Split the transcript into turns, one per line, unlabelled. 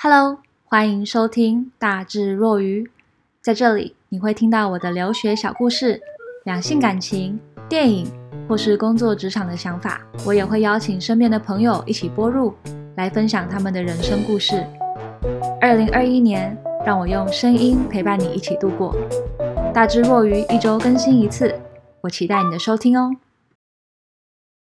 Hello，欢迎收听大智若愚。在这里，你会听到我的留学小故事、两性感情、电影，或是工作职场的想法。我也会邀请身边的朋友一起播入，来分享他们的人生故事。二零二一年，让我用声音陪伴你一起度过。大智若愚，一周更新一次，我期待你的收听哦。